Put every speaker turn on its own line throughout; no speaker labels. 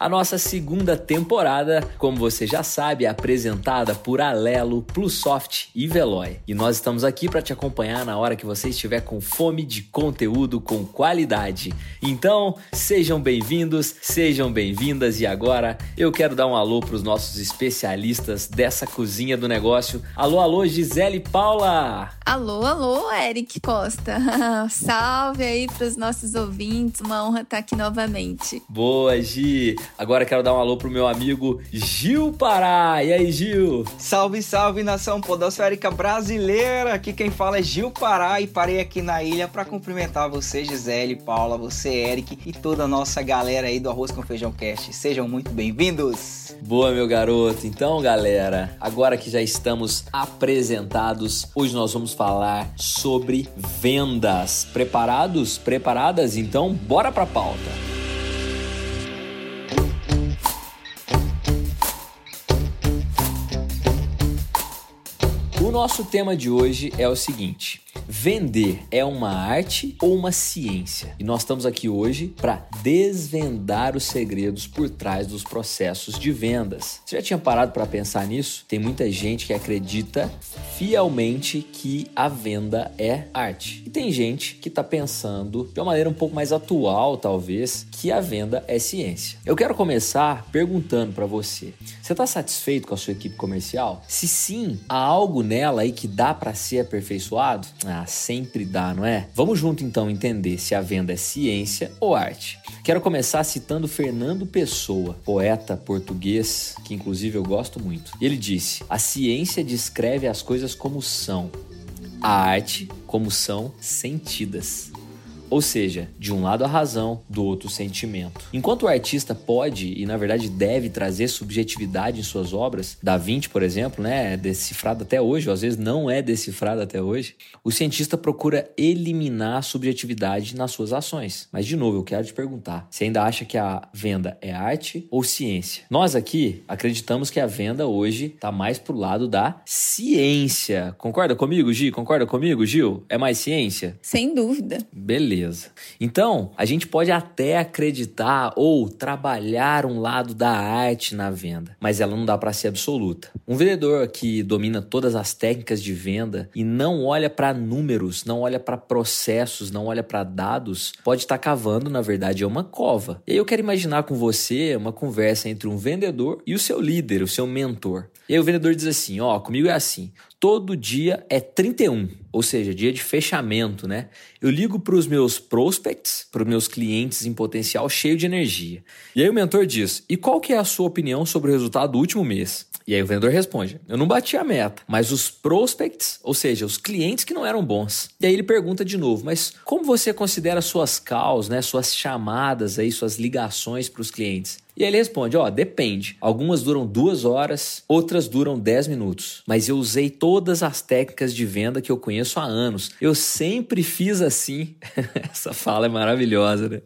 A nossa segunda temporada, como você já sabe, é apresentada por Alelo, Plusoft e Veloy. E nós estamos aqui para te acompanhar na hora que você estiver com fome de conteúdo com qualidade. Então, sejam bem-vindos, sejam bem-vindas e agora eu quero dar um alô para os nossos especialistas dessa cozinha do negócio. Alô, alô, Gisele Paula!
Alô, alô, Eric Costa. Salve aí para os nossos ouvintes. Uma honra estar aqui novamente.
Boa, Gi. Agora quero dar um alô pro meu amigo Gil Pará. E aí, Gil?
Salve, salve, nação podosférica brasileira. Aqui quem fala é Gil Pará e parei aqui na ilha para cumprimentar você, Gisele, Paula, você, Eric e toda a nossa galera aí do Arroz com Feijão Cast. Sejam muito bem-vindos.
Boa, meu garoto. Então, galera, agora que já estamos apresentados, hoje nós vamos falar sobre vendas. Preparados? Preparadas? Então, bora pra pauta. O nosso tema de hoje é o seguinte: Vender é uma arte ou uma ciência? E nós estamos aqui hoje para desvendar os segredos por trás dos processos de vendas. Você já tinha parado para pensar nisso? Tem muita gente que acredita fielmente que a venda é arte. E tem gente que está pensando de uma maneira um pouco mais atual, talvez, que a venda é ciência. Eu quero começar perguntando para você: você está satisfeito com a sua equipe comercial? Se sim, há algo nela aí que dá para ser aperfeiçoado? Ah, sempre dá, não é? Vamos junto então entender se a venda é ciência ou arte. Quero começar citando Fernando Pessoa, poeta português, que inclusive eu gosto muito. Ele disse: A ciência descreve as coisas como são, a arte como são sentidas. Ou seja, de um lado a razão, do outro o sentimento. Enquanto o artista pode e na verdade deve trazer subjetividade em suas obras, Da Vinci, por exemplo, né, é decifrado até hoje, ou às vezes não é decifrado até hoje, o cientista procura eliminar a subjetividade nas suas ações. Mas de novo, eu quero te perguntar, você ainda acha que a venda é arte ou ciência? Nós aqui acreditamos que a venda hoje está mais pro lado da ciência. Concorda comigo, Gi? Concorda comigo, Gil? É mais ciência?
Sem dúvida.
Beleza. Então, a gente pode até acreditar ou trabalhar um lado da arte na venda, mas ela não dá para ser absoluta. Um vendedor que domina todas as técnicas de venda e não olha para números, não olha para processos, não olha para dados, pode estar tá cavando, na verdade, é uma cova. E aí eu quero imaginar com você uma conversa entre um vendedor e o seu líder, o seu mentor. E aí o vendedor diz assim: "Ó, comigo é assim, todo dia é 31, ou seja, dia de fechamento, né? Eu ligo para os meus prospects, para os meus clientes em potencial cheio de energia. E aí o mentor diz: "E qual que é a sua opinião sobre o resultado do último mês?" E aí o vendedor responde: "Eu não bati a meta, mas os prospects, ou seja, os clientes que não eram bons." E aí ele pergunta de novo: "Mas como você considera suas calls, né, suas chamadas aí, suas ligações para os clientes?" E ele responde: Ó, oh, depende. Algumas duram duas horas, outras duram dez minutos. Mas eu usei todas as técnicas de venda que eu conheço há anos. Eu sempre fiz assim. Essa fala é maravilhosa, né?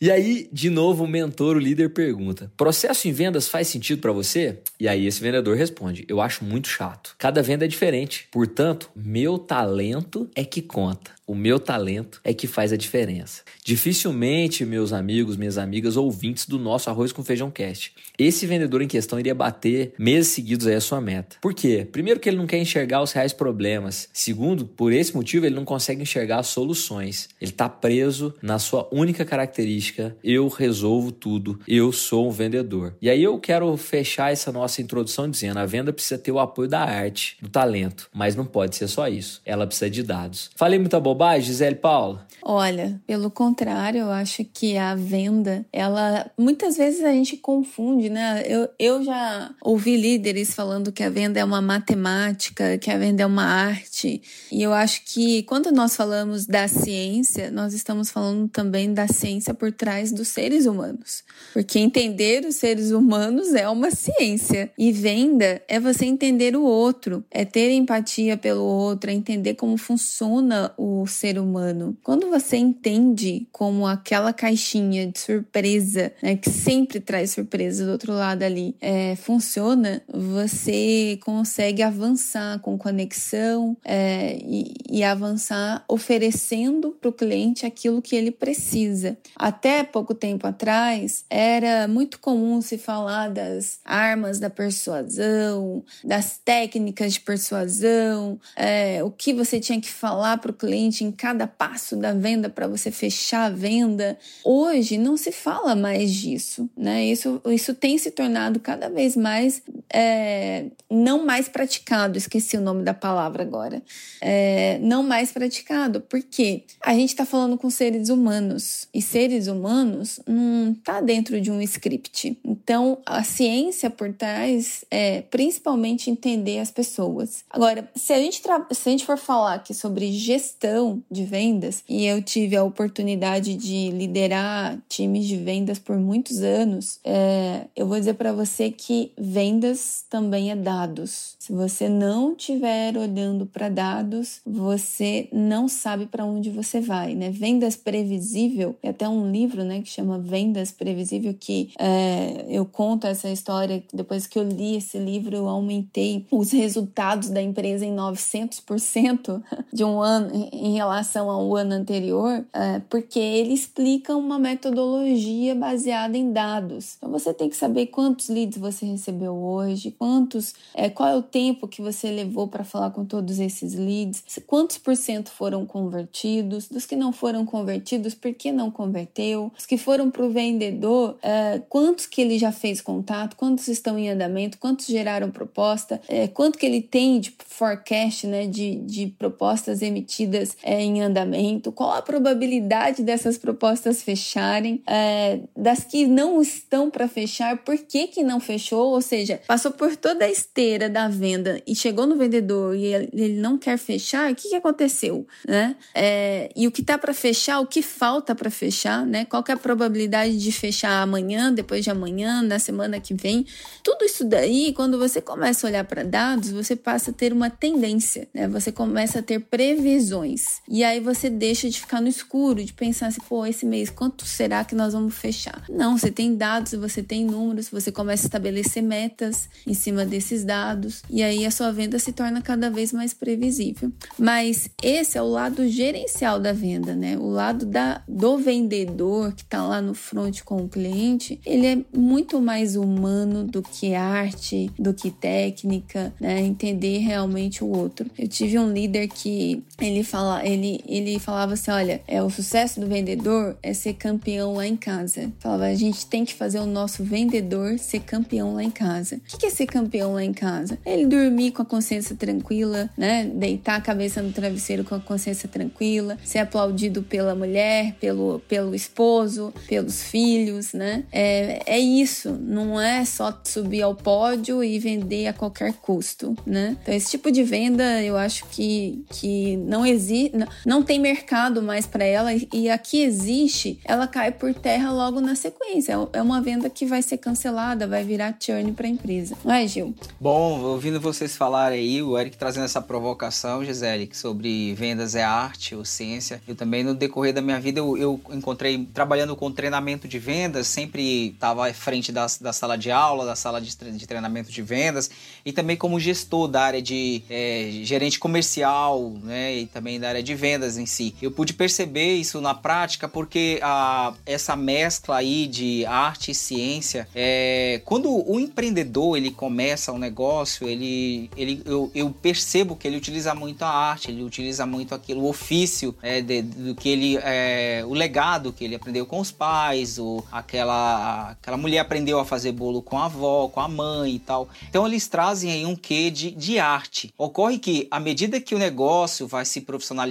E aí, de novo, o mentor, o líder pergunta: processo em vendas faz sentido para você? E aí esse vendedor responde: eu acho muito chato. Cada venda é diferente. Portanto, meu talento é que conta. O meu talento é que faz a diferença. Dificilmente, meus amigos, minhas amigas, ouvintes do nosso Arroz com Feijão Cast, esse vendedor em questão iria bater meses seguidos aí a sua meta. Por quê? Primeiro que ele não quer enxergar os reais problemas. Segundo, por esse motivo, ele não consegue enxergar as soluções. Ele está preso na sua única característica: eu resolvo tudo, eu sou um vendedor. E aí eu quero fechar essa nossa introdução dizendo: a venda precisa ter o apoio da arte, do talento, mas não pode ser só isso. Ela precisa de dados. Falei muita bobagem, Gisele Paula?
Olha, pelo contrário, eu acho que a venda, ela muitas vezes a gente confunde, né? Eu, eu já ouvi líderes falando que a venda é uma matemática, que a venda é uma arte. E eu acho que quando nós falamos da ciência, nós estamos falando também da ciência por trás dos seres humanos. Porque entender os seres humanos é uma ciência. E venda é você entender o outro, é ter empatia pelo outro, é entender como funciona o ser humano. Quando você entende como aquela caixinha de surpresa, né, que sempre traz surpresa do outro lado ali, é, funciona, você consegue avançar com conexão é, e, e avançar oferecendo para o cliente aquilo que ele precisa. Até pouco tempo atrás, era muito comum se falar das armas da persuasão, das técnicas de persuasão, é, o que você tinha que falar para o cliente em cada passo da venda para você fechar a venda. Hoje não se fala mais disso, né? Isso, isso tem se tornado cada vez mais é, não mais praticado. Esqueci o nome da palavra agora. É, não mais praticado, porque a gente está falando com seres humanos e seres humanos não está dentro de um script. Então a ciência por trás é principalmente entender as pessoas. Agora, se a gente se a gente for falar aqui sobre gestão de vendas e eu tive a oportunidade de liderar times de vendas por muitos anos, é, eu vou dizer para você que vendas também é dados. Se você não estiver olhando para dados, você não sabe para onde você vai, né? Vendas previsível, é até um livro, né, que chama Vendas Previsível, que é, eu conto essa história. Depois que eu li esse livro, eu aumentei os resultados da empresa em 900% de um ano em relação ao ano anterior, é, porque ele explica uma metodologia baseada em dados. Então você tem que saber quantos leads você recebeu hoje, quantos, é, qual é o tempo que você levou para falar com todos esses leads, quantos por cento foram convertidos, dos que não foram convertidos, por que não converteu, os que foram para o vendedor, é, quantos que ele já fez contato, quantos estão em andamento, quantos geraram proposta, é, quanto que ele tem de forecast, né, de, de propostas emitidas é, em andamento, qual a probabilidade dessas propostas fecharem, é, das que não estão para fechar, por que que não fechou, ou seja, passou por toda a esteira da venda e chegou no vendedor e ele não quer fechar, o que, que aconteceu, né? É, e o que está para fechar, o que falta para fechar, né? Qual é a probabilidade de fechar amanhã, depois de amanhã, na semana que vem? Tudo isso daí, quando você começa a olhar para dados, você passa a ter uma tendência, né? Você começa a ter previsões e aí você deixa de ficar no escuro, de pensar assim, pô, esse mês quanto será que nós vamos fechar? Não, você tem dados, você tem números, você começa a estabelecer metas em cima desses dados e aí a sua venda se torna cada vez mais previsível. Mas esse é o lado gerencial da venda, né? O lado da, do vendedor que está lá no front com o cliente, ele é muito mais humano do que arte, do que técnica, né? Entender realmente o outro. Eu tive um líder que ele fala, ele, ele falava assim, olha, é o sucesso do vendedor é ser campeão lá em casa. Falava, a gente tem que fazer o nosso vendedor ser campeão lá em casa. O que é ser campeão lá em casa? Ele dormir com a consciência tranquila, né? Deitar a cabeça no travesseiro com a consciência tranquila, ser aplaudido pela mulher, pelo, pelo esposo, pelos filhos, né? É, é isso, não é só subir ao pódio e vender a qualquer custo, né? Então, esse tipo de venda eu acho que, que não existe, não, tem mercado mais para ela e aqui existe, ela cai por terra logo na sequência. É uma venda que vai ser cancelada, vai virar churn para a empresa. Não é, Gil?
Bom, ouvindo vocês falarem aí, o Eric trazendo essa provocação, Gisele, sobre vendas é arte ou ciência. Eu também, no decorrer da minha vida, eu, eu encontrei, trabalhando com treinamento de vendas, sempre estava à frente da, da sala de aula, da sala de, de treinamento de vendas, e também como gestor da área de é, gerente comercial, né, e também da área de vendas em si. Eu pude perceber isso na prática porque a, essa mescla aí de arte e ciência, é, quando o empreendedor ele começa um negócio, ele, ele eu, eu percebo que ele utiliza muito a arte, ele utiliza muito aquilo, o ofício é, de, do que ele, é, o legado que ele aprendeu com os pais, ou aquela, aquela mulher aprendeu a fazer bolo com a avó, com a mãe e tal. Então eles trazem aí um quê de, de arte. Ocorre que à medida que o negócio vai se profissionalizando,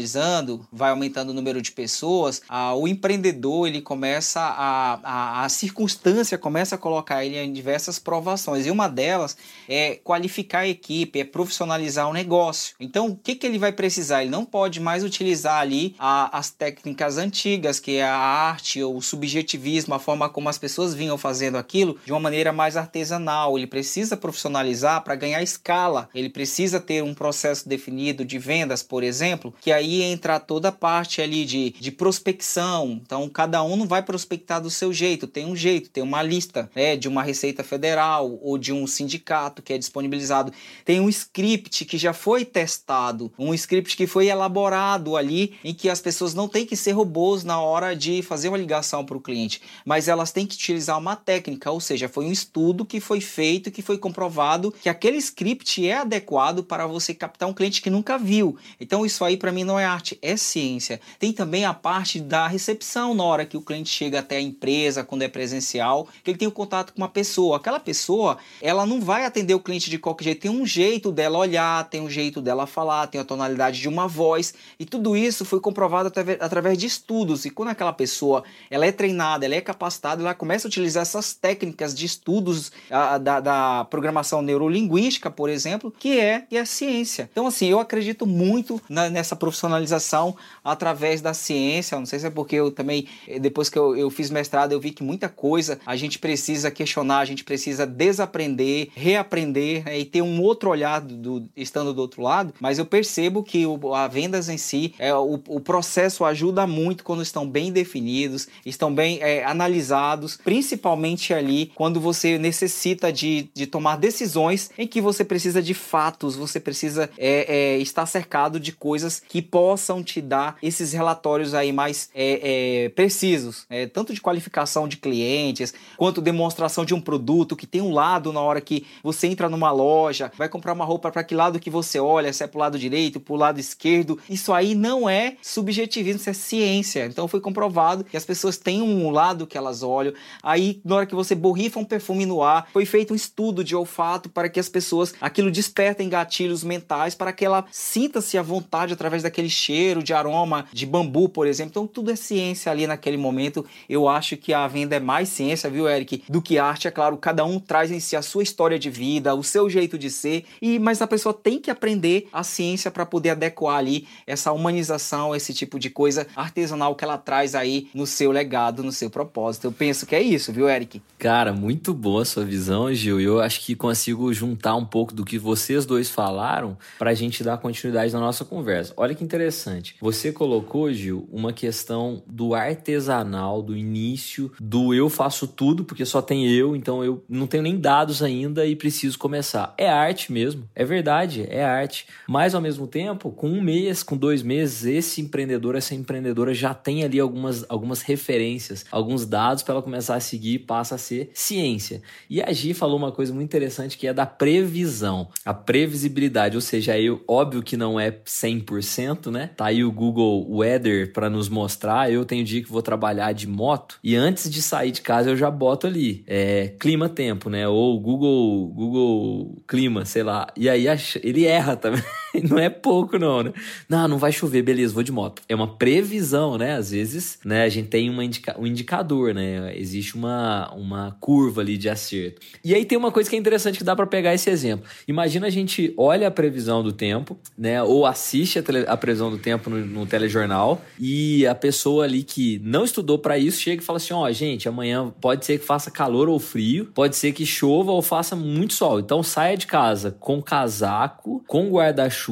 vai aumentando o número de pessoas, a, o empreendedor ele começa a, a, a circunstância começa a colocar ele em diversas provações e uma delas é qualificar a equipe, é profissionalizar o negócio. Então o que, que ele vai precisar? Ele não pode mais utilizar ali a, as técnicas antigas, que é a arte ou o subjetivismo, a forma como as pessoas vinham fazendo aquilo de uma maneira mais artesanal. Ele precisa profissionalizar para ganhar escala. Ele precisa ter um processo definido de vendas, por exemplo, que aí entra toda a parte ali de, de prospecção. Então, cada um não vai prospectar do seu jeito, tem um jeito, tem uma lista né, de uma Receita Federal ou de um sindicato que é disponibilizado. Tem um script que já foi testado, um script que foi elaborado ali, em que as pessoas não têm que ser robôs na hora de fazer uma ligação para o cliente, mas elas têm que utilizar uma técnica, ou seja, foi um estudo que foi feito, que foi comprovado que aquele script é adequado para você captar um cliente que nunca viu. Então, isso aí para mim não é arte, é ciência. Tem também a parte da recepção na hora que o cliente chega até a empresa, quando é presencial, que ele tem o um contato com uma pessoa. Aquela pessoa, ela não vai atender o cliente de qualquer jeito. Tem um jeito dela olhar, tem um jeito dela falar, tem a tonalidade de uma voz. E tudo isso foi comprovado através de estudos. E quando aquela pessoa ela é treinada, ela é capacitada, ela começa a utilizar essas técnicas de estudos a, da, da, programação neurolinguística, por exemplo, que é, que é ciência. Então, assim, eu acredito muito na, nessa profissionalização através da ciência. Não sei se é porque eu também, depois que eu, eu fiz mestrado, eu vi que muita coisa a gente precisa questionar, a gente precisa desaprender, reaprender né, e ter um outro olhar do, do, estando do outro lado. Mas eu percebo que o, a vendas em si, é, o, o processo ajuda muito quando estão bem definidos, estão bem é, analisados, principalmente ali quando você necessita de, de tomar decisões em que você precisa de fatos, você precisa é, é, estar cercado de coisas que possam te dar esses relatórios aí mais é, é, precisos, é, tanto de qualificação de clientes, quanto demonstração de um produto que tem um lado na hora que você entra numa loja, vai comprar uma roupa para que lado que você olha, se é pro lado direito, pro lado esquerdo. Isso aí não é subjetivismo, isso é ciência. Então foi comprovado que as pessoas têm um lado que elas olham. Aí na hora que você borrifa um perfume no ar, foi feito um estudo de olfato para que as pessoas aquilo despertem gatilhos mentais para que ela sinta-se à vontade através daquele cheiro de aroma de bambu, por exemplo. Então tudo é ciência ali naquele momento. Eu acho que a venda é mais ciência, viu, Eric, do que arte. É claro, cada um traz em si a sua história de vida, o seu jeito de ser, e mas a pessoa tem que aprender a ciência para poder adequar ali essa humanização, esse tipo de coisa artesanal que ela traz aí no seu legado, no seu propósito. Eu penso que é isso, viu, Eric?
Cara, muito boa a sua visão, Gil. Eu acho que consigo juntar um pouco do que vocês dois falaram para a gente dar continuidade na nossa conversa. Olha que interessante. Você colocou, Gil, uma questão do artesanal, do início, do eu faço tudo porque só tem eu, então eu não tenho nem dados ainda e preciso começar. É arte mesmo, é verdade, é arte. Mas ao mesmo tempo, com um mês, com dois meses, esse empreendedor, essa empreendedora já tem ali algumas, algumas referências, alguns dados para ela começar a seguir e passa a ser ciência. E a Gi falou uma coisa muito interessante que é da previsão, a previsibilidade, ou seja, aí óbvio que não é 100%, né? Tá aí o Google Weather para nos mostrar. Eu tenho dia que vou trabalhar de moto e antes de sair de casa eu já boto ali é, clima tempo, né? Ou Google Google Clima, sei lá. E aí ele erra também. não é pouco não, né? Não, não vai chover, beleza, vou de moto. É uma previsão, né? Às vezes, né, a gente tem uma indica um indicador, né? Existe uma, uma curva ali de acerto. E aí tem uma coisa que é interessante que dá para pegar esse exemplo. Imagina a gente olha a previsão do tempo, né? Ou assiste a, a previsão do tempo no, no, telejornal e a pessoa ali que não estudou para isso chega e fala assim: ó, oh, gente, amanhã pode ser que faça calor ou frio, pode ser que chova ou faça muito sol. Então saia de casa com casaco, com guarda-chuva,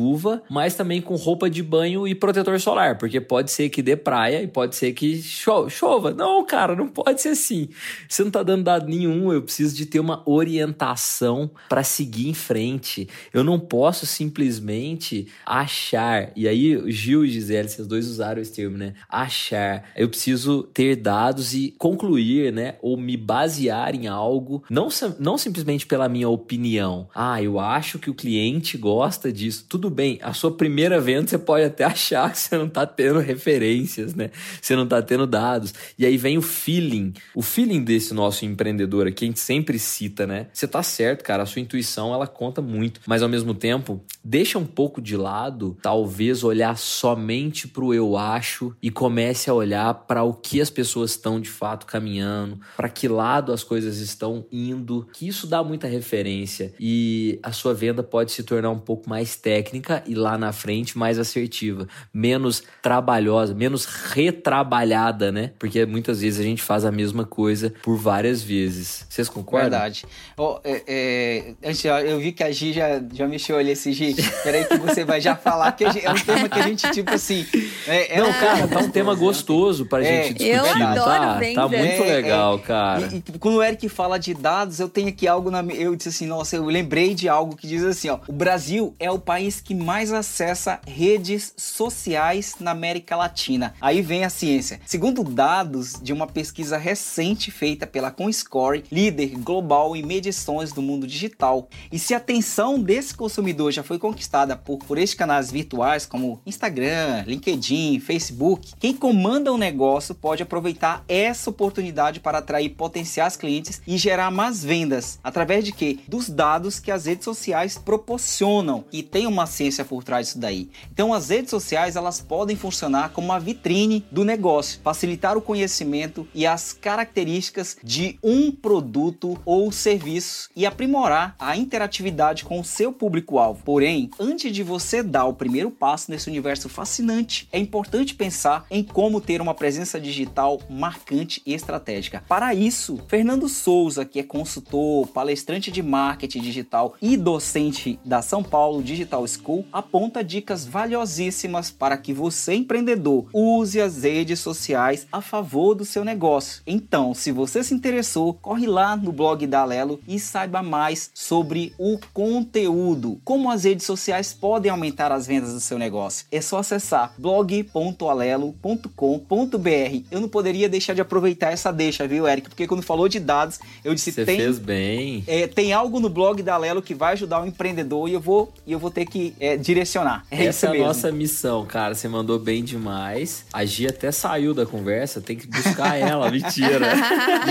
mas também com roupa de banho e protetor solar, porque pode ser que dê praia e pode ser que cho chova. Não, cara, não pode ser assim. Você não tá dando dado nenhum, eu preciso de ter uma orientação para seguir em frente. Eu não posso simplesmente achar. E aí, Gil e Gisele, vocês dois usaram esse termo, né? Achar. Eu preciso ter dados e concluir, né? Ou me basear em algo, não, não simplesmente pela minha opinião. Ah, eu acho que o cliente gosta disso. Tudo bem, a sua primeira venda você pode até achar que você não tá tendo referências, né? Você não tá tendo dados. E aí vem o feeling. O feeling desse nosso empreendedor aqui, a gente sempre cita, né? Você tá certo, cara, a sua intuição ela conta muito, mas ao mesmo tempo, deixa um pouco de lado, talvez olhar somente para o eu acho e comece a olhar para o que as pessoas estão de fato caminhando, para que lado as coisas estão indo, que isso dá muita referência e a sua venda pode se tornar um pouco mais técnica e lá na frente mais assertiva, menos trabalhosa, menos retrabalhada, né? Porque muitas vezes a gente faz a mesma coisa por várias vezes. Vocês concordam?
Verdade. Oh, é, é, eu vi que a Gi já, já mexeu ali esse Gi. Peraí que você vai já falar, que é um tema que a gente, tipo assim.
É, é Não, cara, tá um tema gostoso pra é, gente discutir. Eu adoro tá, tá muito é, legal, cara.
E, e, quando o Eric fala de dados, eu tenho aqui algo na. Eu disse assim, nossa, eu lembrei de algo que diz assim, ó. O Brasil é o país que mais acessa redes sociais na América Latina. Aí vem a ciência. Segundo dados de uma pesquisa recente feita pela Comscore, líder global em medições do mundo digital. E se a atenção desse consumidor já foi conquistada por, por estes canais virtuais como Instagram, LinkedIn, Facebook, quem comanda o negócio pode aproveitar essa oportunidade para atrair potenciais clientes e gerar mais vendas através de quê? Dos dados que as redes sociais proporcionam e tem uma ciência por trás disso daí. Então as redes sociais elas podem funcionar como uma vitrine do negócio, facilitar o conhecimento e as características de um produto ou serviço e aprimorar a interatividade com o seu público-alvo. Porém, antes de você dar o primeiro passo nesse universo fascinante, é importante pensar em como ter uma presença digital marcante e estratégica. Para isso, Fernando Souza, que é consultor, palestrante de marketing digital e docente da São Paulo Digital School, aponta dicas valiosíssimas para que você, empreendedor, use as redes sociais a favor do seu negócio. Então, se você se interessou, corre lá no blog da Alelo e saiba mais sobre o conteúdo. Como as redes sociais podem aumentar as vendas do seu negócio? É só acessar blog.alelo.com.br. Eu não poderia deixar de aproveitar essa deixa, viu, Eric? Porque quando falou de dados, eu disse
Você tem fez bem.
É, tem algo no blog da Alelo que vai ajudar o empreendedor e eu vou e eu vou ter que é, direcionar.
É essa é a nossa missão, cara. Você mandou bem demais. A Gi até saiu da conversa, tem que buscar ela, mentira.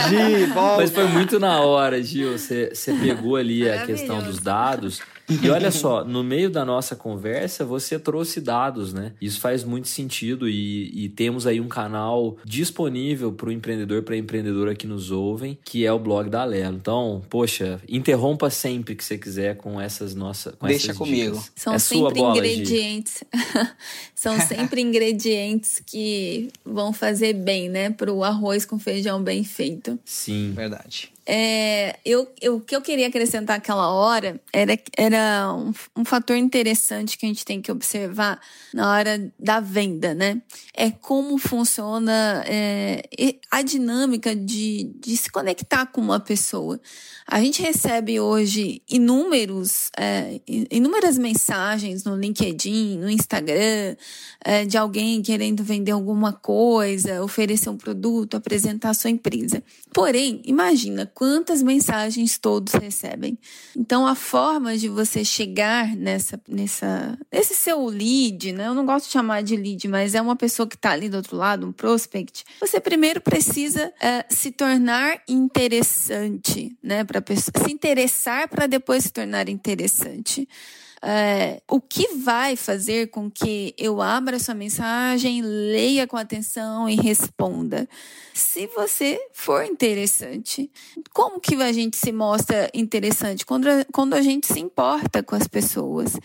Gi, volta. Mas foi muito na hora, Gil. Você, você pegou ali a questão dos dados e olha só, no meio da nossa conversa, você trouxe dados, né? Isso faz muito sentido e, e temos aí um canal disponível para o empreendedor, para a empreendedora que nos ouvem, que é o blog da Alelo. Então, poxa, interrompa sempre que você quiser com essas nossas. Com
Deixa
essas
comigo.
Dicas.
São é sempre bola, ingredientes. São sempre ingredientes que vão fazer bem, né? Para o arroz com feijão bem feito.
Sim.
Verdade.
É, eu, eu, o que eu queria acrescentar aquela hora era, era um, um fator interessante que a gente tem que observar na hora da venda, né? É como funciona é, a dinâmica de, de se conectar com uma pessoa. A gente recebe hoje inúmeros, é, inúmeras mensagens no LinkedIn, no Instagram, é, de alguém querendo vender alguma coisa, oferecer um produto, apresentar a sua empresa. Porém, imagina quantas mensagens todos recebem. Então, a forma de você chegar nessa, nessa, nesse seu lead, né? Eu não gosto de chamar de lead, mas é uma pessoa que está ali do outro lado, um prospect. Você primeiro precisa é, se tornar interessante, né? Para se interessar para depois se tornar interessante. É, o que vai fazer com que eu abra sua mensagem, leia com atenção e responda? Se você for interessante, como que a gente se mostra interessante? Quando, quando a gente se importa com as pessoas.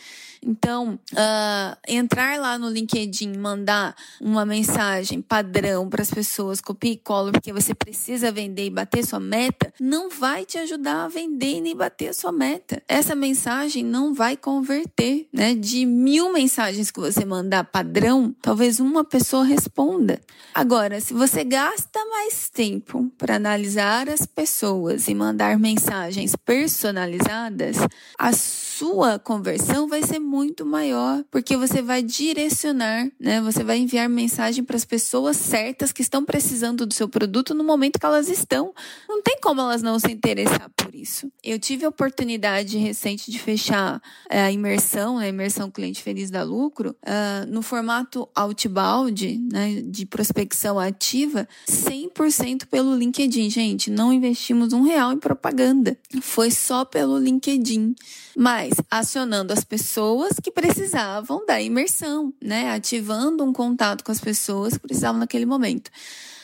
Então, uh, entrar lá no LinkedIn, mandar uma mensagem padrão para as pessoas, copia e cola, porque você precisa vender e bater sua meta, não vai te ajudar a vender nem bater a sua meta. Essa mensagem não vai converter, né? De mil mensagens que você mandar padrão, talvez uma pessoa responda. Agora, se você gasta mais tempo para analisar as pessoas e mandar mensagens personalizadas, a sua conversão vai ser muito maior, porque você vai direcionar, né? Você vai enviar mensagem para as pessoas certas que estão precisando do seu produto no momento que elas estão. Não tem como elas não se interessar por isso. Eu tive a oportunidade recente de fechar é, imersão, a imersão cliente feliz da lucro, uh, no formato outbound, né, de prospecção ativa, 100% pelo LinkedIn. Gente, não investimos um real em propaganda. Foi só pelo LinkedIn. Mas acionando as pessoas que precisavam da imersão, né? Ativando um contato com as pessoas que precisavam naquele momento.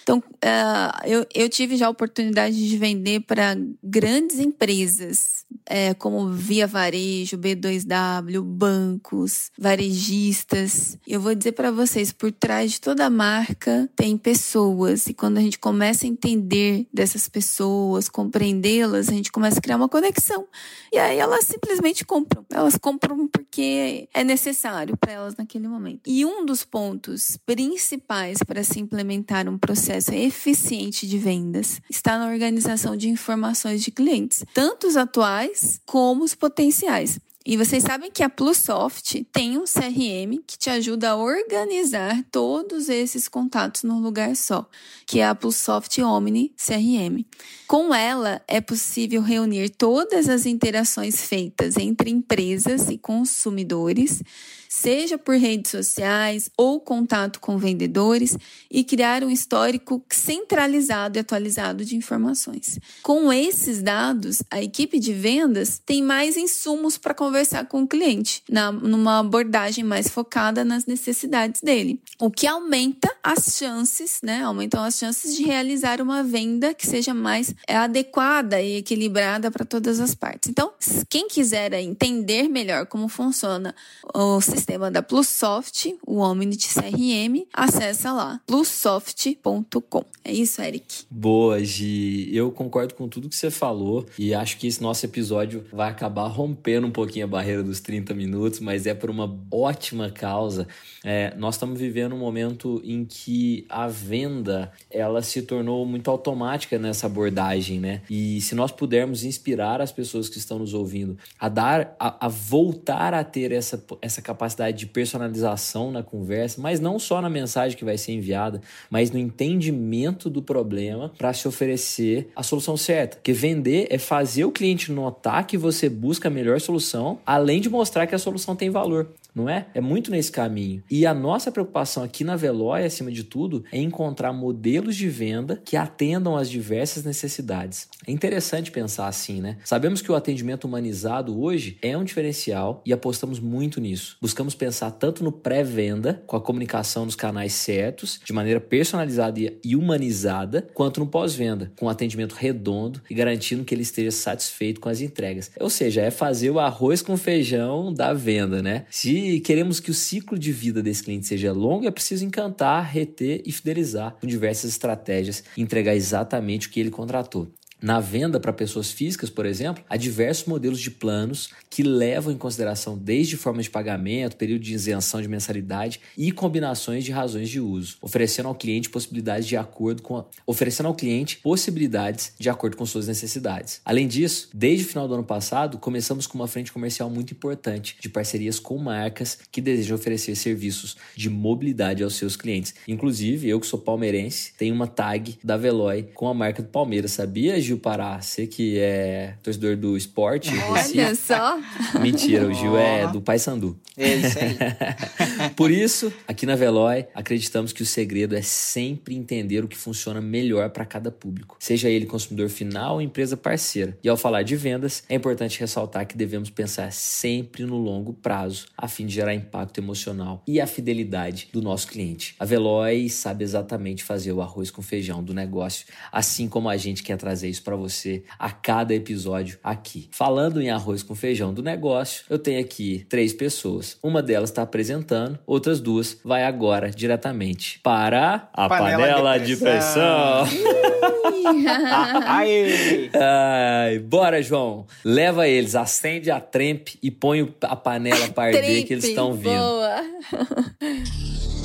Então, uh, eu, eu tive já a oportunidade de vender para grandes empresas, é, como Via Varejo, B2W, bancos, varejistas. Eu vou dizer para vocês, por trás de toda marca tem pessoas. E quando a gente começa a entender dessas pessoas, compreendê-las, a gente começa a criar uma conexão. E aí elas simplesmente compram. Elas compram porque é necessário para elas naquele momento. E um dos pontos principais para se implementar um processo eficiente de vendas está na organização de informações de clientes, tanto os atuais como os potenciais. E vocês sabem que a Plusoft tem um CRM que te ajuda a organizar todos esses contatos num lugar só, que é a Plusoft Omni CRM. Com ela é possível reunir todas as interações feitas entre empresas e consumidores seja por redes sociais ou contato com vendedores, e criar um histórico centralizado e atualizado de informações. Com esses dados, a equipe de vendas tem mais insumos para conversar com o cliente, na, numa abordagem mais focada nas necessidades dele, o que aumenta as chances, né? Aumentam as chances de realizar uma venda que seja mais adequada e equilibrada para todas as partes. Então, quem quiser entender melhor como funciona o sistema sistema da Plussoft, o Omnit CRM, acessa lá, plussoft.com. É isso, Eric.
Boa, Gi. Eu concordo com tudo que você falou e acho que esse nosso episódio vai acabar rompendo um pouquinho a barreira dos 30 minutos, mas é por uma ótima causa. É, nós estamos vivendo um momento em que a venda ela se tornou muito automática nessa abordagem, né? E se nós pudermos inspirar as pessoas que estão nos ouvindo a dar, a, a voltar a ter essa, essa capacidade capacidade de personalização na conversa, mas não só na mensagem que vai ser enviada, mas no entendimento do problema para se oferecer a solução certa. Porque vender é fazer o cliente notar que você busca a melhor solução, além de mostrar que a solução tem valor não é? É muito nesse caminho. E a nossa preocupação aqui na Veloy, acima de tudo, é encontrar modelos de venda que atendam às diversas necessidades. É interessante pensar assim, né? Sabemos que o atendimento humanizado hoje é um diferencial e apostamos muito nisso. Buscamos pensar tanto no pré-venda, com a comunicação nos canais certos, de maneira personalizada e humanizada, quanto no pós-venda, com um atendimento redondo e garantindo que ele esteja satisfeito com as entregas. Ou seja, é fazer o arroz com feijão da venda, né? Se queremos que o ciclo de vida desse cliente seja longo, é preciso encantar, reter e fidelizar com diversas estratégias e entregar exatamente o que ele contratou. Na venda para pessoas físicas, por exemplo, há diversos modelos de planos que levam em consideração desde formas de pagamento, período de isenção de mensalidade e combinações de razões de uso, oferecendo ao cliente possibilidades de acordo com a... oferecendo ao cliente possibilidades de acordo com suas necessidades. Além disso, desde o final do ano passado, começamos com uma frente comercial muito importante de parcerias com marcas que desejam oferecer serviços de mobilidade aos seus clientes. Inclusive, eu que sou palmeirense, tenho uma tag da Veloy com a marca do Palmeiras, sabia, Gil Pará, você que é torcedor do esporte.
Olha só.
Mentira, o Gil é do Paysandu.
É isso aí.
Por isso, aqui na Veloy, acreditamos que o segredo é sempre entender o que funciona melhor para cada público, seja ele consumidor final ou empresa parceira. E ao falar de vendas, é importante ressaltar que devemos pensar sempre no longo prazo, a fim de gerar impacto emocional e a fidelidade do nosso cliente. A Veloy sabe exatamente fazer o arroz com feijão do negócio, assim como a gente quer trazer isso para você a cada episódio aqui. Falando em arroz com feijão do negócio, eu tenho aqui três pessoas. Uma delas está apresentando, outras duas vai agora diretamente para a panela, panela de pressão. De pressão. Ai, bora, João. Leva eles, acende a trempe e põe a panela para arder que eles estão vindo.
Boa.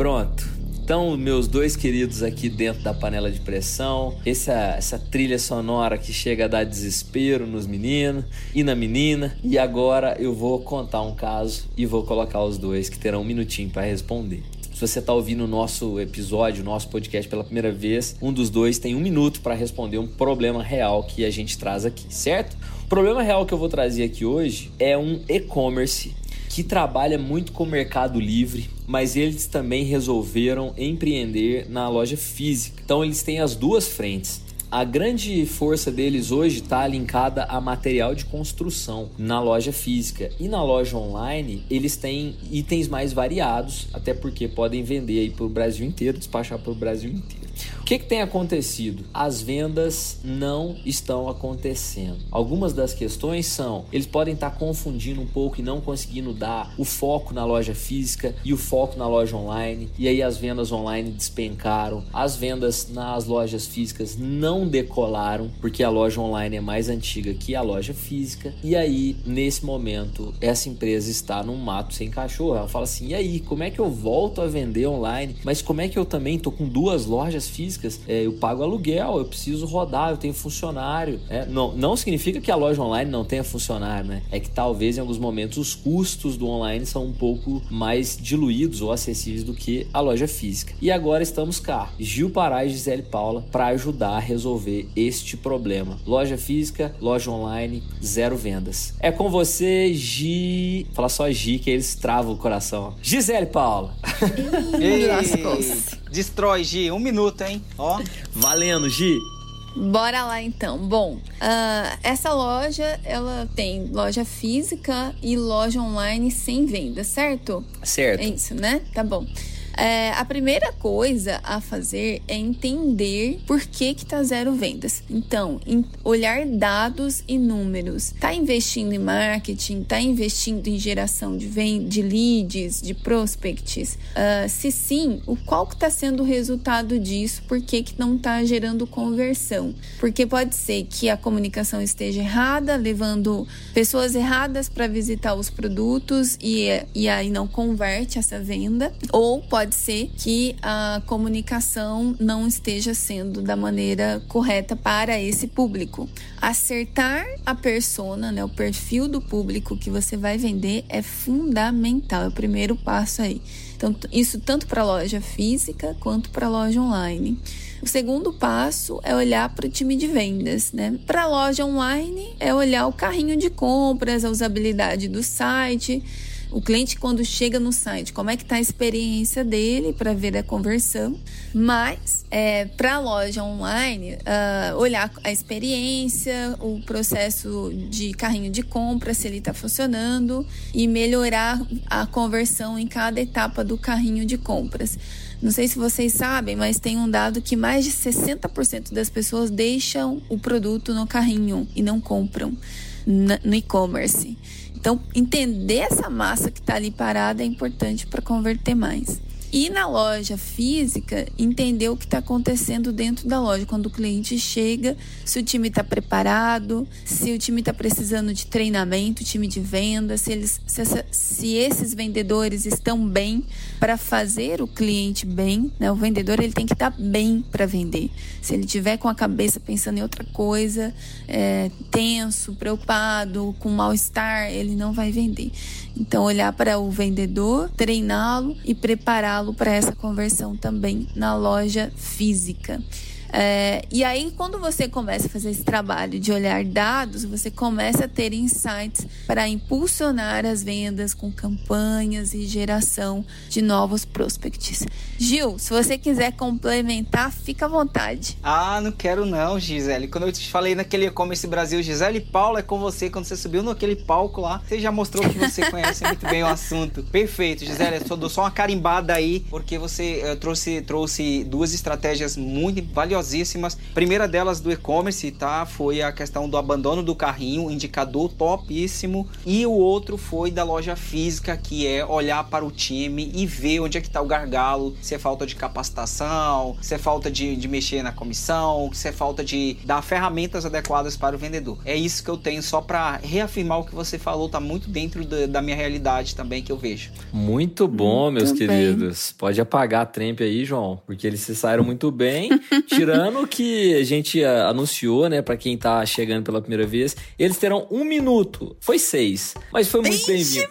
Pronto. Então, meus dois queridos aqui dentro da panela de pressão, essa, essa trilha sonora que chega a dar desespero nos meninos e na menina. E agora eu vou contar um caso e vou colocar os dois que terão um minutinho para responder. Se você está ouvindo o nosso episódio, o nosso podcast pela primeira vez, um dos dois tem um minuto para responder um problema real que a gente traz aqui, certo? O problema real que eu vou trazer aqui hoje é um e-commerce que trabalha muito com o Mercado Livre, mas eles também resolveram empreender na loja física. Então eles têm as duas frentes. A grande força deles hoje está linkada a material de construção na loja física e na loja online eles têm itens mais variados, até porque podem vender aí para o Brasil inteiro, despachar para o Brasil inteiro. O que, que tem acontecido? As vendas não estão acontecendo. Algumas das questões são: eles podem estar confundindo um pouco e não conseguindo dar o foco na loja física e o foco na loja online, e aí as vendas online despencaram, as vendas nas lojas físicas não decolaram, porque a loja online é mais antiga que a loja física, e aí nesse momento essa empresa está num mato sem cachorro. Ela fala assim: e aí, como é que eu volto a vender online? Mas como é que eu também tô com duas lojas físicas, é, eu pago aluguel, eu preciso rodar, eu tenho funcionário. É, não, não significa que a loja online não tenha funcionário, né? É que talvez em alguns momentos os custos do online são um pouco mais diluídos ou acessíveis do que a loja física. E agora estamos cá, Gil Pará e Gisele Paula, para ajudar a resolver este problema. Loja física, loja online, zero vendas. É com você, Gi. Fala só Gi, que eles travam o coração. Gisele Paula.
Ei, Destrói, Gi. Um minuto, hein? Ó.
Valendo, Gi.
Bora lá então. Bom, uh, essa loja ela tem loja física e loja online sem venda, certo?
Certo.
É isso, né? Tá bom. É, a primeira coisa a fazer é entender por que que tá zero vendas. Então, olhar dados e números. Tá investindo em marketing? Tá investindo em geração de, de leads, de prospects? Uh, se sim, o qual que tá sendo o resultado disso? Por que que não tá gerando conversão? Porque pode ser que a comunicação esteja errada, levando pessoas erradas para visitar os produtos e, e aí não converte essa venda. Ou pode pode ser que a comunicação não esteja sendo da maneira correta para esse público. Acertar a persona, né, o perfil do público que você vai vender é fundamental, é o primeiro passo aí. Então, isso tanto para loja física quanto para loja online. O segundo passo é olhar para o time de vendas, né? Para loja online é olhar o carrinho de compras, a usabilidade do site, o cliente quando chega no site, como é que está a experiência dele para ver a conversão. Mas é, para a loja online, uh, olhar a experiência, o processo de carrinho de compra, se ele está funcionando e melhorar a conversão em cada etapa do carrinho de compras. Não sei se vocês sabem, mas tem um dado que mais de 60% das pessoas deixam o produto no carrinho e não compram no e-commerce. Então, entender essa massa que está ali parada é importante para converter mais. E na loja física, entender o que está acontecendo dentro da loja. Quando o cliente chega, se o time está preparado, se o time está precisando de treinamento, time de venda, se, eles, se, essa, se esses vendedores estão bem para fazer o cliente bem. Né? O vendedor ele tem que estar tá bem para vender. Se ele tiver com a cabeça pensando em outra coisa, é, tenso, preocupado, com mal-estar, ele não vai vender. Então, olhar para o vendedor, treiná-lo e prepará-lo para essa conversão também na loja física. É, e aí, quando você começa a fazer esse trabalho de olhar dados, você começa a ter insights para impulsionar as vendas com campanhas e geração de novos prospects. Gil, se você quiser complementar, fica à vontade.
Ah, não quero não, Gisele. Quando eu te falei naquele e-commerce Brasil, Gisele Paula é com você. Quando você subiu naquele palco lá, você já mostrou que você conhece muito bem o assunto. Perfeito, Gisele. Eu dou só uma carimbada aí, porque você uh, trouxe, trouxe duas estratégias muito valiosas valiosíssimas. Primeira delas do e-commerce, tá? Foi a questão do abandono do carrinho, indicador topíssimo. E o outro foi da loja física, que é olhar para o time e ver onde é que está o gargalo, se é falta de capacitação, se é falta de, de mexer na comissão, se é falta de dar ferramentas adequadas para o vendedor. É isso que eu tenho só para reafirmar o que você falou, tá muito dentro da, da minha realidade também que eu vejo.
Muito bom, meus queridos. Pode apagar a trempe aí, João, porque eles se saíram muito bem, tirando Lembrando que a gente ah, anunciou, né, para quem tá chegando pela primeira vez, eles terão um minuto. Foi seis, mas foi muito bem-vindo.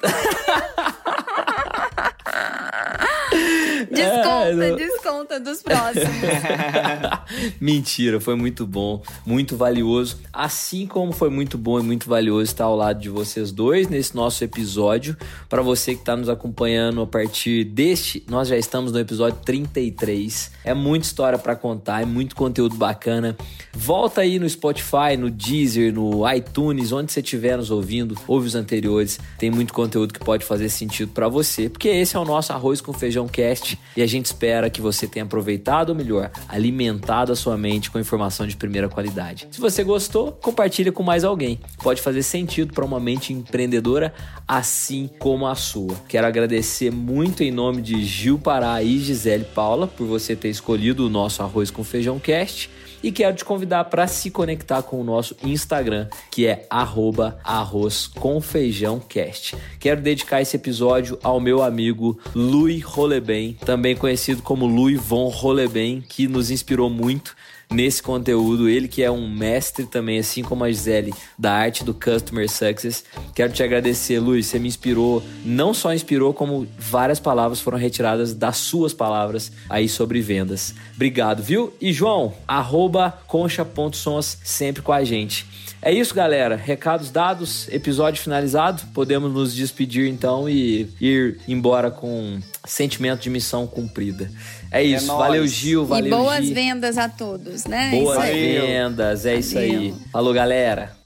Desculpa, Desconta, desconta dos próximos.
Mentira, foi muito bom, muito valioso. Assim como foi muito bom e muito valioso estar ao lado de vocês dois nesse nosso episódio. Para você que está nos acompanhando a partir deste, nós já estamos no episódio 33. É muita história para contar, é muito conteúdo bacana. Volta aí no Spotify, no Deezer, no iTunes, onde você estiver nos ouvindo, ouve os anteriores. Tem muito conteúdo que pode fazer sentido para você, porque esse é o nosso arroz com feijão cast e a gente espera que você tenha aproveitado, ou melhor, alimentado a sua mente com informação de primeira qualidade. Se você gostou, compartilhe com mais alguém. Pode fazer sentido para uma mente empreendedora assim como a sua. Quero agradecer muito em nome de Gil Pará e Gisele Paula por você ter escolhido o nosso arroz com feijão cast e quero te convidar para se conectar com o nosso Instagram, que é arrozcomfeijãocast. Quero dedicar esse episódio ao meu amigo Louis Roleben, também conhecido como Louis von Roleben, que nos inspirou muito nesse conteúdo. Ele que é um mestre também, assim como a Gisele, da arte do Customer Success. Quero te agradecer, Luiz. Você me inspirou, não só inspirou, como várias palavras foram retiradas das suas palavras aí sobre vendas. Obrigado, viu? E João, arroba concha.sons sempre com a gente. É isso, galera. Recados dados, episódio finalizado. Podemos nos despedir então e ir embora com sentimento de missão cumprida. É isso. É valeu, Gil. Valeu,
E boas
Gil.
vendas a todos, né?
Boas vendas. É Valeu. isso aí. Falou, galera.